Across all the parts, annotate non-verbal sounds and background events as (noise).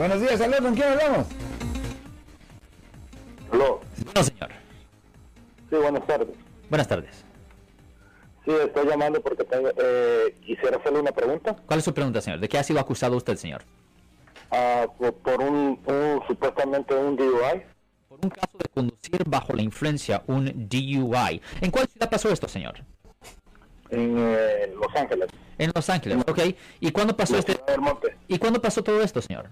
Buenos días, ¿con quién hablamos? Aló. No, señor. Sí, buenas tardes. Buenas tardes. Sí, estoy llamando porque tengo, eh, quisiera hacerle una pregunta. ¿Cuál es su pregunta, señor? ¿De qué ha sido acusado usted, señor? Ah, por, por un, un- supuestamente un DUI. Por un caso de conducir bajo la influencia, un DUI. ¿En cuál ciudad pasó esto, señor? en eh, Los Ángeles. En Los Ángeles, ok. ¿Y cuándo pasó este? ¿Y cuándo pasó todo esto, señor?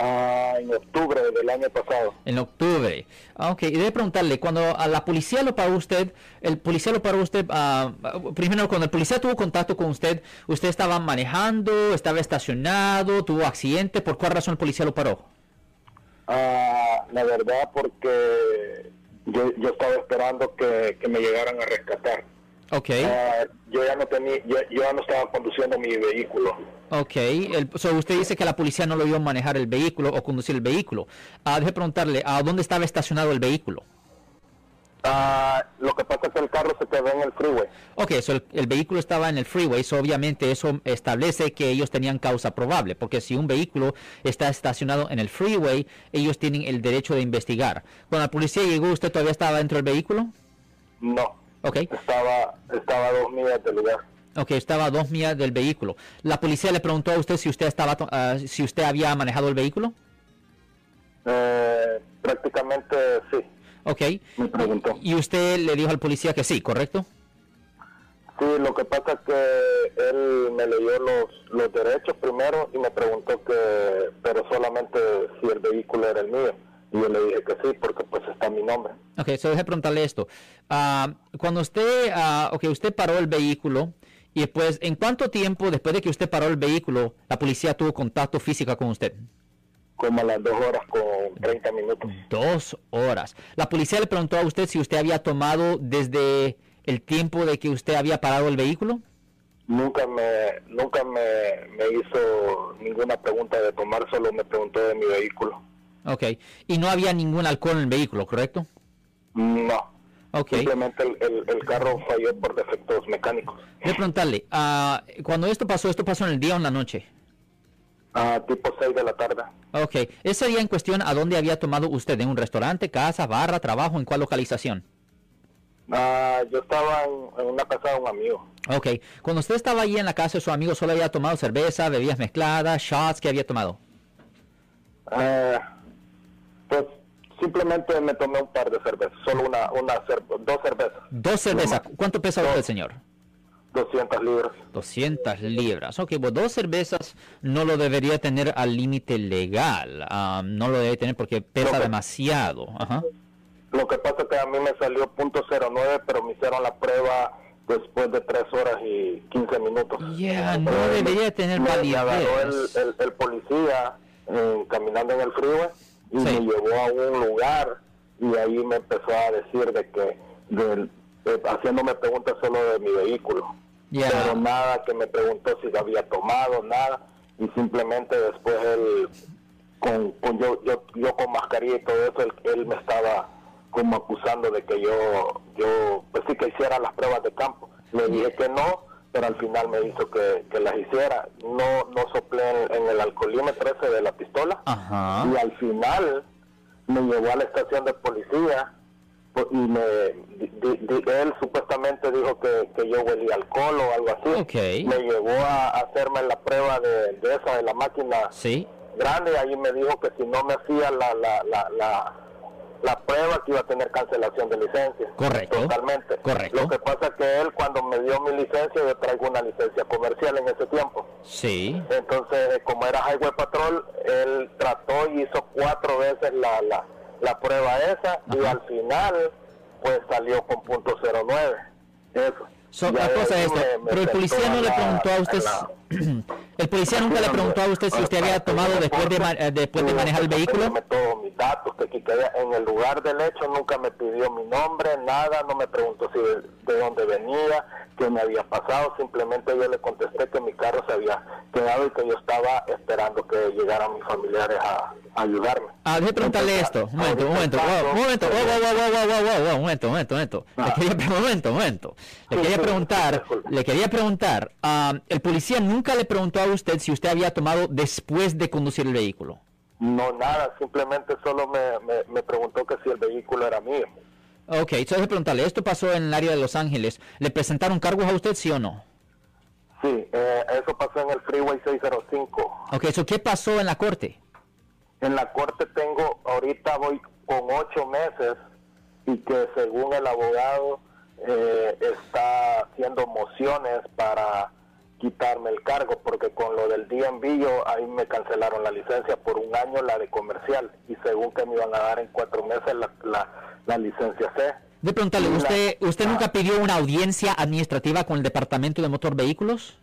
Ah, en octubre del año pasado. En octubre. Ah, ok. Y debe preguntarle, cuando a la policía lo paró usted, el policía lo paró usted, ah, primero cuando el policía tuvo contacto con usted, ¿usted estaba manejando, estaba estacionado, tuvo accidente? ¿Por cuál razón el policía lo paró? Ah, la verdad porque yo, yo estaba esperando que, que me llegaran a rescatar. Ok. Ah, yo ya no tenía, yo, yo ya no estaba conduciendo mi vehículo. Ok, el, so usted dice que la policía no lo vio manejar el vehículo o conducir el vehículo. Ah, deje preguntarle, ¿a dónde estaba estacionado el vehículo? Ah, lo que pasa es que el carro se quedó en el freeway. Ok, so el, el vehículo estaba en el freeway, so obviamente eso establece que ellos tenían causa probable, porque si un vehículo está estacionado en el freeway, ellos tienen el derecho de investigar. Cuando la policía llegó, ¿usted todavía estaba dentro del vehículo? No, Ok, estaba, estaba a dos millas del lugar. ok, estaba a dos millas del vehículo. ¿La policía le preguntó a usted si usted, estaba, ah, si usted había manejado el vehículo? Eh, prácticamente sí, Ok, me preguntó. y usted le dijo al policía que sí, ¿correcto? Sí, lo que pasa es que él me leyó los, los derechos primero y me preguntó que, pero solamente si el vehículo era el mío. Y yo le dije que sí, porque pues está mi nombre. Ok, so deje preguntarle esto. Ah, cuando usted, ah, ok, usted paró el vehículo y después, ¿en cuánto tiempo después de que usted paró el vehículo, la policía tuvo contacto físico con usted? Como a las dos horas con 30 minutos. Dos horas. La policía le preguntó a usted si usted había tomado desde el tiempo de que usted había parado el vehículo. Nunca me, nunca me, me hizo ninguna pregunta de tomar, solo me preguntó de mi vehículo. Ok, y no había ningún alcohol en el vehículo, ¿correcto? No, Ok. simplemente el, el, el carro falló por defectos mecánicos. Voy a preguntarle, ah, cuando esto pasó, ¿esto pasó en el día o en la noche? A tipo 6 de la tarde. Ok, ese día en cuestión, ¿a dónde había tomado usted? ¿En un restaurante, casa, barra, trabajo? ¿En cuál localización? Ah, yo estaba en, en una casa de un amigo. Ok, cuando usted estaba allí en la casa de su amigo, ¿solo había tomado cerveza, bebidas mezcladas, shots? ¿Qué había tomado? Eh, pues simplemente me tomé un par de cervezas, solo una, una cer- dos cervezas, Dos cervezas. ¿Cuánto pesa usted, señor? 200 libras. 200 libras. Ok, pues dos cervezas no lo debería tener al límite legal. Ah, no lo debe tener porque pesa demasiado. Ajá. Lo que pasa es que a mí me salió punto .09, pero me hicieron la prueba después de 3 horas y 15 minutos. Ya, no Eh, debería tener me, me validez. el, el policía eh, caminando en el freeway y Sí. me llevó a un lugar y ahí me empezó a decir de que, del- eh, haciéndome preguntas solo de mi vehículo. Pero nada que me preguntó si había tomado, nada. Y simplemente después él, con, con yo, yo, yo con mascarilla y todo eso, él, él me estaba como acusando de que yo, yo, pues sí que hiciera las pruebas de campo. Le dije que no, pero al final me hizo que, que las hiciera. No, no soplé en, en el alcoholímetro ese de la pistola. Ajá. Y al final me llevó a la estación de policía po- y me, di- di- él supuestamente dijo que, que yo huelía alcohol o algo así. Me llevó a hacerme la prueba de, de esa, de la máquina Sí. grande, y ahí me dijo que si no me hacía la, la, la, la, la prueba que iba a tener cancelación de licencia. Correcto. Totalmente. Correcto. Lo que pasa es que él cuando me dio mi licencia, yo traigo una licencia comercial en ese tiempo. Sí. Entonces, eh, como era Highway Patrol, él trató y hizo cuatro veces la, la, la prueba esa y al final, pues salió con punto 09. Eso. So, la cosa es pero el policía no le preguntó a usted, la- el policía nunca le preguntó a usted si usted había tomado después de, eh, después de manejar el vehículo. Todos mis datos, que, en el lugar del hecho nunca me pidió mi nombre, nada, no me preguntó si de, de dónde venía, qué me había pasado, simplemente yo le contesté que mi carro se había quedado y que yo estaba esperando que llegaran mis familiares a, a ayudarme. Ah, déjeme preguntarle esto. Un momento, un momento, un momento, wow, wow, wow, un momento, un momento, un momento. Le Ah. quería, un momento, un momento. Le Sí, quería preguntar, le quería preguntar, ah, el policía nunca nunca le preguntó a usted si usted había tomado después de conducir el vehículo. No, nada, simplemente solo me, me, preguntó que si el vehículo era mío. Ok, entonces preguntarle, esto pasó en el área de Los Ángeles, ¿le presentaron cargos a usted, sí o no? Sí, eh, eso pasó en el Freeway 605. Ok, ¿eso qué pasó en la corte? En la corte tengo, ahorita voy con ocho meses y que según el abogado eh, está haciendo mociones para quitarme el cargo porque con lo del DMV yo ahí me cancelaron la licencia por un año la de comercial y según que me iban a dar en cuatro meses la, la, licencia C. De preguntarle, ¿usted, ¿usted nunca pidió una audiencia administrativa con el Departamento de Motor Vehículos?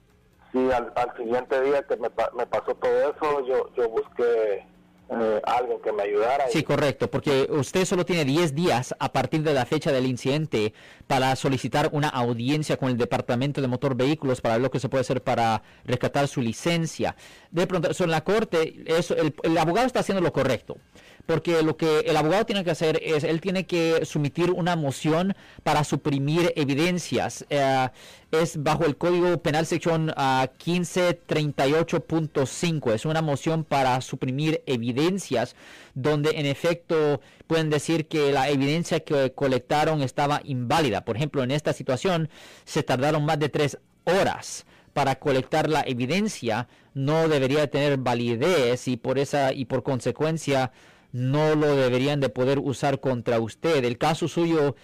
Sí, al, siguiente día que me, me pasó todo eso, yo, yo busqué eh, alguien que me ayudara. Sí, correcto, porque usted solo tiene 10 días a partir de la fecha del incidente para solicitar una audiencia con el Departamento de Motor Vehículos para ver lo que se puede hacer para rescatar su licencia. De pronto, en la corte, eso, el abogado está haciendo lo correcto porque lo que el abogado tiene que hacer es, él tiene que sumitir una moción para suprimir evidencias. Eh, es bajo el Código Penal sección 1538.5. Ah, es una moción para suprimir evidencias donde en efecto pueden decir que la evidencia que colectaron estaba inválida. Por ejemplo, en esta situación se tardaron más de tres horas para colectar la evidencia no debería tener validez y por esa y por consecuencia no lo deberían de poder usar contra usted. El caso suyo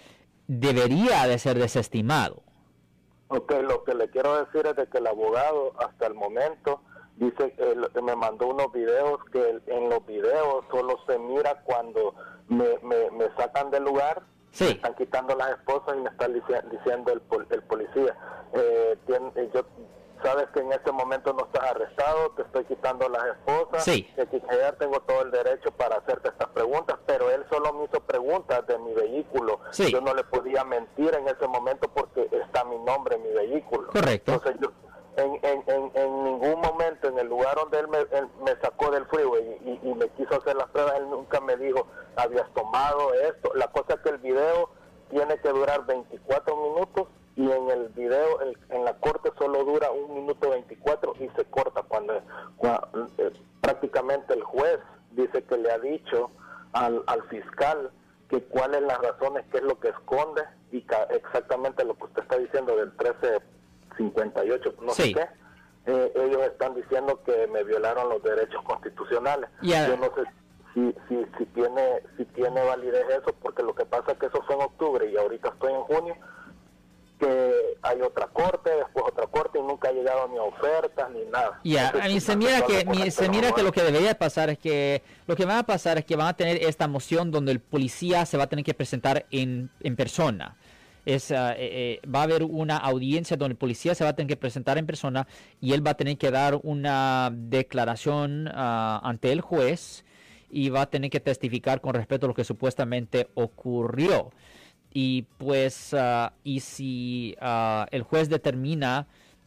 debería de ser desestimado. Ok, lo que le quiero decir es de que el abogado hasta el momento dice que me mandó unos videos que en los videos solo se mira cuando me, me, sacan del lugar, sí. están quitando las esposas y me están diciendo el, el policía. Eh, yo sabes que en este momento no estás arrestado, te estoy quitando las esposas, sí. que tengo todo el derecho para hacerte estas preguntas, pero él solo me hizo preguntas de mi vehículo. Yo no le podía mentir en ese momento porque está mi nombre en mi vehículo. Correcto. Entonces yo en, en, en, ningún momento en el lugar donde él me, sacó del freeway y, y, me quiso hacer las pruebas, él nunca me dijo, habías tomado esto. La cosa es que el video tiene que durar 24 minutos y en el video, en la corte solo dura un minuto 24 y se corta cuando, eh, prácticamente el juez dice que le ha dicho al, al fiscal que cuáles las razones, qué es lo que esconde y exactamente lo que usted está diciendo del 1358, no sé qué. Eh, ellos están diciendo que me violaron los derechos constitucionales. Yo no sé si, si, si, tiene, si tiene validez eso, porque lo que pasa es que eso fue en octubre y ahorita estoy en junio que hay otra corte, después otra corte y nunca ha llegado ni ofertas ni nada. Ya, a mí se mira que se mira que lo que debería pasar es que lo que va a pasar es que van a tener esta moción donde el policía se va a tener que presentar en, en persona. Es, ah, eh, eh, va a haber una audiencia donde el policía se va a tener que presentar en persona y él va a tener que dar una declaración ah, ante el juez y va a tener que testificar con respecto a lo que supuestamente ocurrió y pues ah, y si ah, el juez determina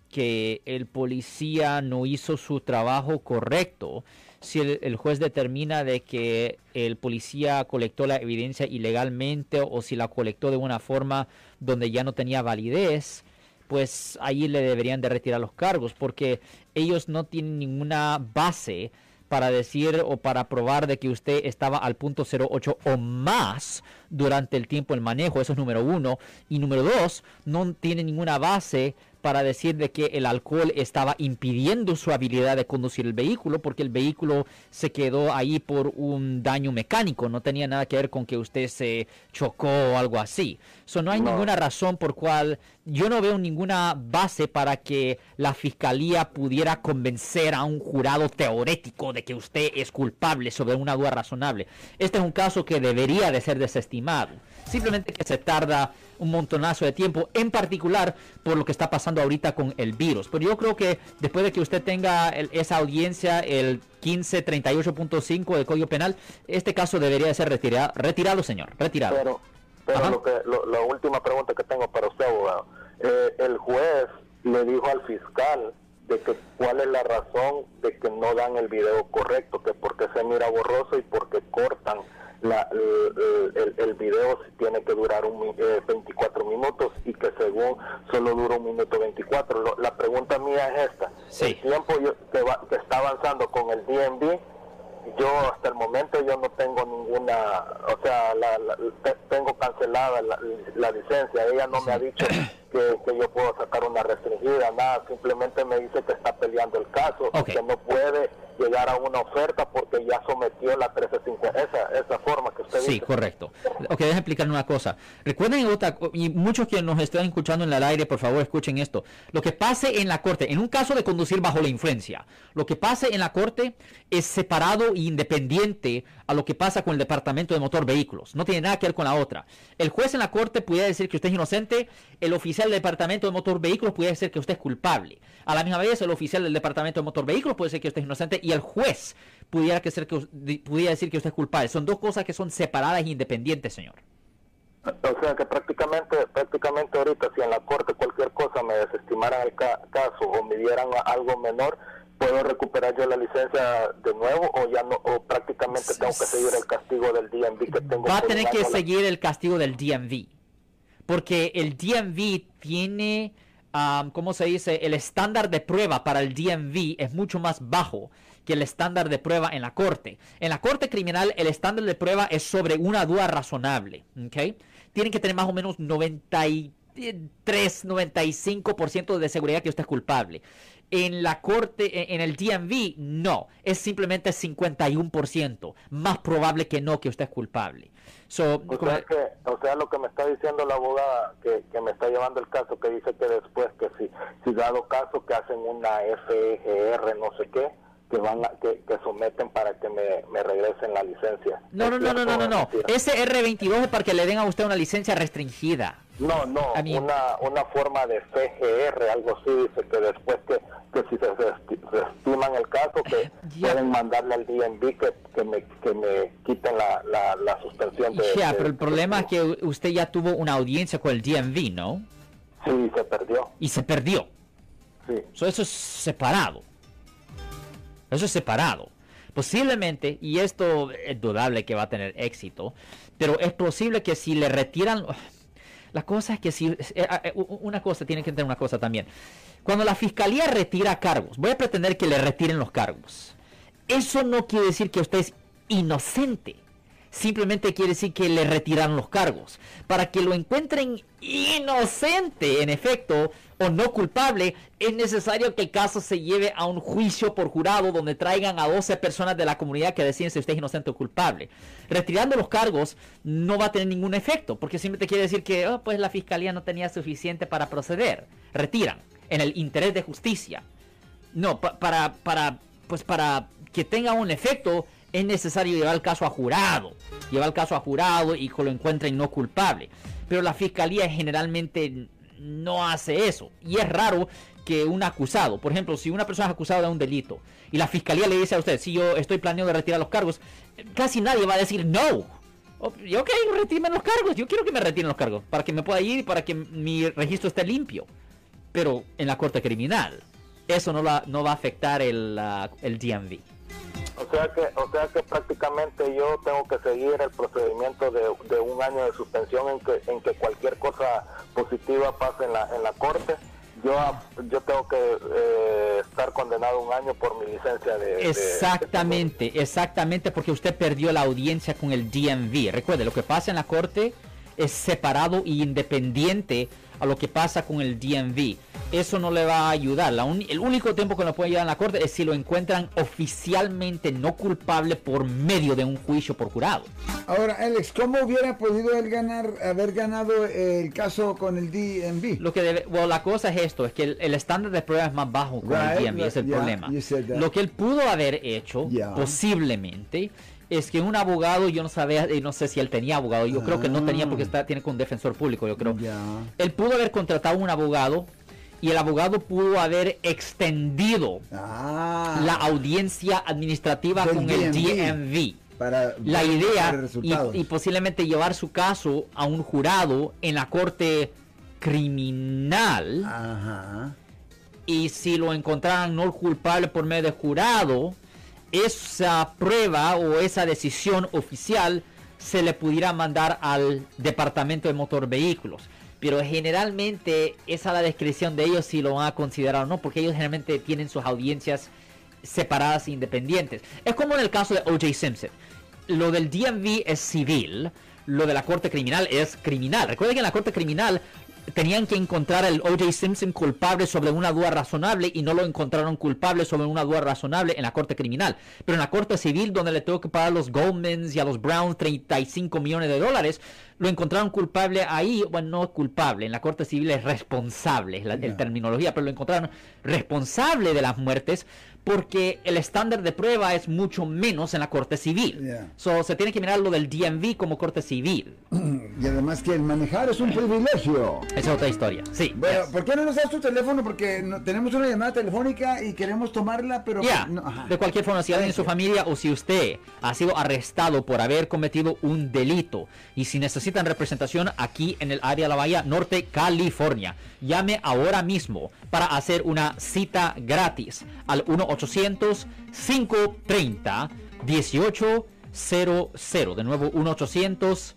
que el policía no hizo su trabajo correcto, si el, juez determina de que el policía colectó la evidencia ilegalmente o si la colectó de una forma donde ya no tenía validez, pues ahí le deberían de retirar los cargos porque ellos no tienen ninguna base para decir o para probar de que usted estaba al punto 08 o más durante el tiempo del manejo. Eso es número uno. Y número dos, no tiene ninguna base para decir de que el alcohol estaba impidiendo su habilidad de conducir el vehículo porque el vehículo se quedó ahí por un daño mecánico, no tenía nada que ver con que usted se chocó o algo así. So, no hay ninguna razón por cual yo no veo ninguna base para que la fiscalía pudiera convencer a un jurado teórico de que usted es culpable sobre una duda razonable. Este es un caso que debería de ser desestimado. Simplemente que se tarda un montonazo de tiempo, en particular por lo que está pasando ahorita con el virus. Pero yo creo que después de que usted tenga esa audiencia, el 1538.5 del Código Penal, este caso debería de ser retirado, retirado señor, retirado. Pero, pero lo que, la última pregunta que tengo para usted, abogado. Eh, el juez le dijo al fiscal de que cuál es la razón de que no dan el video correcto, que porque se mira borroso y porque cortan la, el, el, video tiene que durar un, 24 eh, minutos y que según solo dura un minuto 24. la pregunta mía es esta. El tiempo que, que está avanzando con el DNB yo hasta el momento yo no tengo ninguna, o sea, la, tengo cancelada la, licencia. Ella no me ha dicho que, yo puedo sacar una restringida, nada, simplemente me dice que está peleando el caso, que no puede llegar a una oferta porque ya sometió la 1350, esa, esa forma que usted Sí, correcto. Ok, déjame explicarle una cosa. Recuerden otra, y muchos que nos están escuchando en el aire, por favor escuchen esto. Lo que pase en la corte, en un caso de conducir bajo la influencia, lo que pase en la corte es separado e independiente a lo que pasa con el departamento de motor vehículos. No tiene nada que ver con la otra. El juez en la corte pudiera decir que usted es inocente, el oficial del departamento de motor vehículos pudiera decir que usted es culpable. A la misma vez, el oficial del departamento de motor vehículos puede decir que usted es inocente y el juez pudiera, que ser que, pudiera decir que usted es culpable. Son dos cosas que son separadas e independientes, señor. O sea que prácticamente, prácticamente ahorita si en la corte cualquier cosa me desestimaran el caso o me dieran algo menor, ¿puedo recuperar yo la licencia de nuevo o ya no, o prácticamente tengo que seguir el castigo del DMV que tengo? Va a tener que seguir el castigo del DMV, porque el DMV tiene, um, ¿cómo se dice? El estándar de prueba para el DMV es mucho más bajo que el estándar de prueba en la corte. En la corte criminal el estándar de prueba es sobre una duda razonable, ¿ok? Tienen que tener más o menos 93, 95% de seguridad que usted es culpable. En la corte, e, en el DMV, no. Es simplemente 51%. Más probable que no que usted es culpable. So, o, sea que, o sea, lo que me está diciendo la abogada que, que, me está llevando el caso, que dice que después, que si, si dado caso que hacen una FGR, no sé qué, que van que, que, someten para que me, me, regresen la licencia. No, no, no, no, no, no, no. Ese R22 es para que le den a usted una licencia restringida. No, no, una, una forma de FGR, algo así, dice que después que, que si se estiman el caso, que pueden mandarle al DNB que, que, me, que me quiten la, la, la suspensión de... Ya, pero el problema es que usted ya tuvo una audiencia con el DNB, ¿no? Sí, se perdió. Y se perdió. Sí. eso es separado. Eso es separado. Posiblemente, y esto es dudable que va a tener éxito, pero es posible que si le retiran... La cosa es que si... Eh, eh, una cosa, tiene que entender una cosa también. Cuando la fiscalía retira cargos, voy a pretender que le retiren los cargos. Eso no quiere decir que usted es inocente simplemente quiere decir que le retiran los cargos. Para que lo encuentren inocente, en efecto, o no culpable, es necesario que el caso se lleve a un juicio por jurado donde traigan a 12 personas de la comunidad que deciden si usted es inocente o culpable. Retirando los cargos no va a tener ningún efecto, porque simplemente quiere decir que oh, pues la fiscalía no tenía suficiente para proceder. Retiran en el interés de justicia. No, para, para, pues para que tenga un efecto es necesario llevar el caso a jurado, llevar el caso a jurado y que lo encuentren no culpable. Pero la fiscalía generalmente no hace eso. Y es raro que un acusado, por ejemplo, si una persona es acusada de un delito y la fiscalía le dice a usted, si yo estoy planeando retirar los cargos, casi nadie va a decir no. Ok, retiren los cargos, yo quiero que me retiren los cargos, para que me pueda ir y para que mi registro esté limpio. Pero en la corte criminal, eso no, no va a afectar el, el DMV. O sea que, o sea que prácticamente yo tengo que seguir el procedimiento de, un año de suspensión en que, en que cualquier cosa positiva pase en la, en la corte. Yo, yo tengo que eh, estar condenado un año por mi licencia de... Exactamente, exactamente, porque usted perdió la audiencia con el DMV. Recuerde, lo que pasa en la corte es separado e independiente a lo que pasa con el DMV. Eso no le va a ayudar. el único tiempo que lo puede ayudar en la corte es si lo encuentran oficialmente no culpable por medio de un juicio por jurado. Ahora, Alex, ¿cómo hubiera podido él ganar, haber ganado el caso con el DMV? Lo que debe, la cosa es esto, es que el, estándar de prueba es más bajo con el DMV, es el problema. Lo que él pudo haber hecho, posiblemente, es que un abogado, yo no sabía, y no sé si él tenía abogado, yo creo que no tenía porque ah. está, tiene con un defensor público, yo creo. Él pudo haber contratado un abogado y el abogado pudo haber extendido ah. la audiencia administrativa con el DMV. Para la idea y, posiblemente llevar su caso a un jurado en la corte criminal. Y si lo encontraran no culpable por medio de jurado, esa prueba o esa decisión oficial se le pudiera mandar al departamento de motor vehículos. Pero generalmente es la descripción de ellos si lo van a considerar o no, porque ellos generalmente tienen sus audiencias separadas e independientes. Es como en el caso de O.J. Simpson. Lo del DMV es civil, lo de la corte criminal es criminal. Recuerden que en la corte criminal tenían que encontrar al O.J. Simpson culpable sobre una duda razonable y no lo encontraron culpable sobre una duda razonable en la corte criminal. Pero en la corte civil, donde le tuvo que pagar a los Goldmans y a los Browns 35 millones de dólares, lo encontraron culpable ahí, bueno, no culpable, en la corte civil es responsable, es la terminología, pero lo encontraron responsable de las muertes porque el estándar de prueba es mucho menos en la corte civil. So, se tiene que mirar lo del DMV como corte civil. (clears throat) Y además que el manejar es un privilegio. Esa es otra historia, sí. Bueno, ¿por qué no nos das tu teléfono? Porque tenemos una llamada telefónica y queremos tomarla, pero... Ya, de cualquier forma, si alguien en su familia o si usted ha sido arrestado por haber cometido un delito y si necesitan representación aquí en el área de la Bahía Norte, California, llame ahora mismo para hacer una cita gratis al 1 800 530 1800 De nuevo, 1 800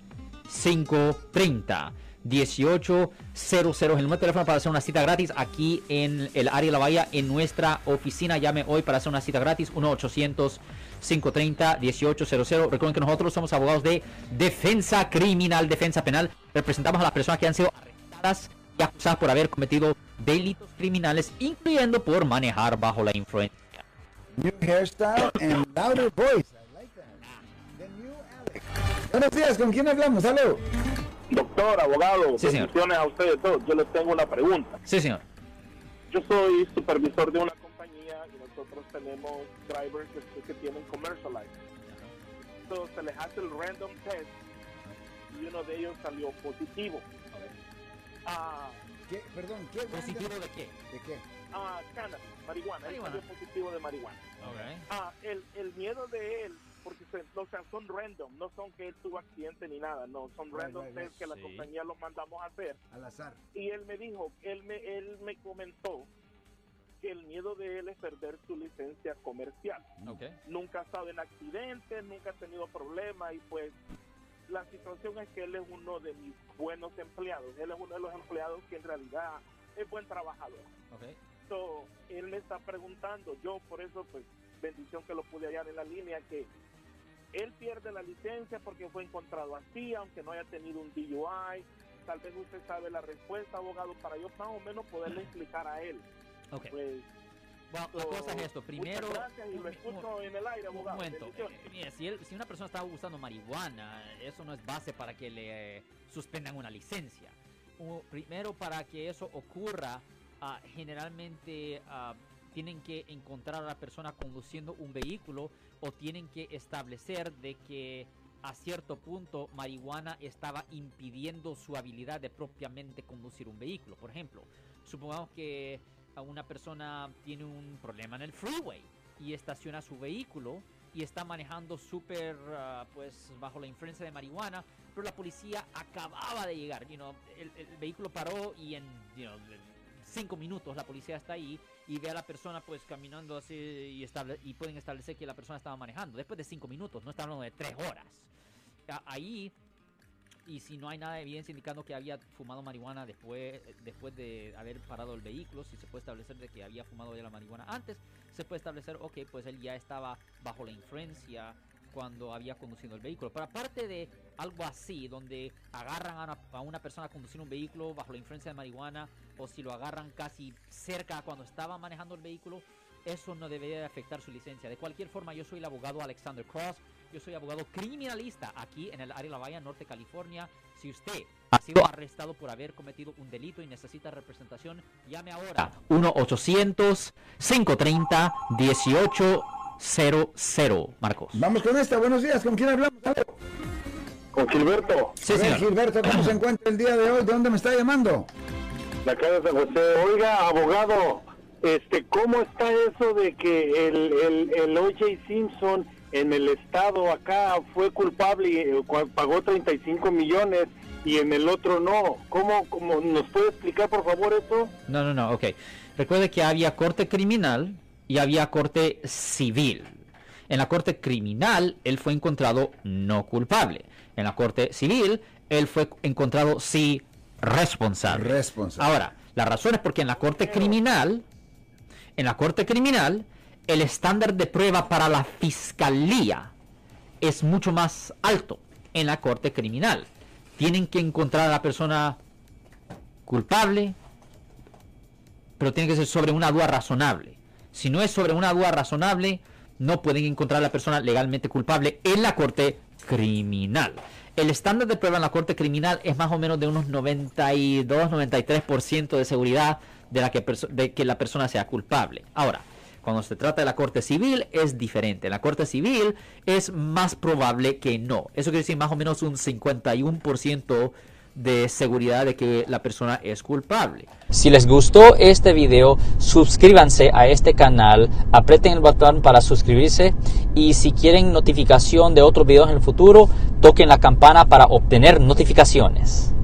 530 1800 es el número de teléfono para hacer una cita gratis aquí en el área de la bahía en nuestra oficina. Llame hoy para hacer una cita gratis 1 800 530 1800 Recuerden que nosotros somos abogados de defensa criminal, defensa penal. Representamos a las personas que han sido arrestadas y acusadas por haber cometido delitos criminales, incluyendo por manejar bajo la influencia. New hairstyle and louder voice. I like that. The new Alex. Buenos días, ¿con quién hablamos? Salud. Doctor, abogado, sí, señor. a ustedes todos. Yo les tengo una pregunta. Sí, señor. Yo soy supervisor de una compañía y nosotros tenemos drivers que, que tienen commercialized. Entonces se les hace el random test y uno de ellos salió positivo. Ah, ¿Qué? Perdón, ¿qué? ¿Positivo de qué? ¿De qué? Ah, cannabis, marihuana. marihuana. Él positivo de marihuana. Okay. Ah, el, el miedo de él, porque se, o sea, son random, no son que él tuvo accidente ni nada, no, son random right, right, que la compañía los mandamos a hacer. Al azar. Y él me dijo, él me, él me comentó que el miedo de él es perder su licencia comercial. Okay. Nunca ha estado en accidentes, nunca ha tenido problemas y pues la situación es que él es uno de mis buenos empleados. Él es uno de los empleados que en realidad es buen trabajador. Okay. So, él me está preguntando, yo por eso, pues, bendición que lo pude hallar en la línea, que él pierde la licencia porque fue encontrado así, aunque no haya tenido un DUI. Tal vez usted sabe la respuesta, abogado, para yo más o menos poderle explicar a él. Okay. Pues, bueno, la cosa es esto. Primero, gracias y lo escucho en el aire, abogado. Un momento. Eh, si, él, si, una persona está usando marihuana, eso no es base para que le eh, suspendan una licencia. Uh, primero, para que eso ocurra, uh, generalmente uh, tienen que encontrar a la persona conduciendo un vehículo o tienen que establecer de que a cierto punto marihuana estaba impidiendo su habilidad de propiamente conducir un vehículo. Por ejemplo, supongamos que una persona tiene un problema en el freeway y estaciona su vehículo y está manejando súper uh, pues bajo la influencia de marihuana, pero la policía acababa de llegar, you el, vehículo paró y en you cinco minutos la policía está ahí y ve a la persona pues caminando así y pueden establecer que la persona estaba manejando después de cinco minutos, no está hablando de tres horas. Ahí y si no hay nada de evidencia indicando que había fumado marihuana después, después de haber parado el vehículo, si se puede establecer de que había fumado ya la marihuana antes, se puede establecer, ok, pues él ya estaba bajo la influencia cuando había conducido el vehículo. Pero aparte de algo así, donde agarran a una, a una persona conduciendo un vehículo bajo la influencia de marihuana, o si lo agarran casi cerca cuando estaba manejando el vehículo, eso no debería afectar su licencia. De cualquier forma, yo soy el abogado Alexander Cross. Yo soy abogado criminalista aquí en el área de La Bahía, Norte, California. Si usted ha sido arrestado por haber cometido un delito y necesita representación, llame ahora 1-800-530-1800. Marcos. Vamos con esta. Buenos días. ¿Con quién hablamos? Con Gilberto. Sí, señor. Gilberto, ¿cómo se encuentra el día de hoy? ¿De dónde me está llamando? La casa de José. Oiga, abogado, este, ¿cómo está eso de que el, el, el O.J. Simpson en el estado acá fue culpable y eh, pagó 35 millones y en el otro no. ¿Cómo, cómo nos puede explicar por favor eso? No, no, no, ok. Recuerde que había corte criminal y había corte civil. En la corte criminal, él fue encontrado no culpable. En la corte civil, él fue encontrado sí responsable. Responsable. Ahora, la razón es porque en la corte criminal, en la corte criminal, el estándar de prueba para la fiscalía es mucho más alto en la corte criminal. Tienen que encontrar a la persona culpable, pero tiene que ser sobre una duda razonable. Si no es sobre una duda razonable, no pueden encontrar a la persona legalmente culpable en la corte criminal. El estándar de prueba en la corte criminal es más o menos de unos 92-93% de seguridad de, la que, de que la persona sea culpable. Ahora, cuando se trata de la corte civil es diferente. En la corte civil es más probable que no. Eso quiere decir más o menos un 51% de seguridad de que la persona es culpable. Si les gustó este video, suscríbanse a este canal, aprieten el botón para suscribirse y si quieren notificación de otros videos en el futuro, toquen la campana para obtener notificaciones.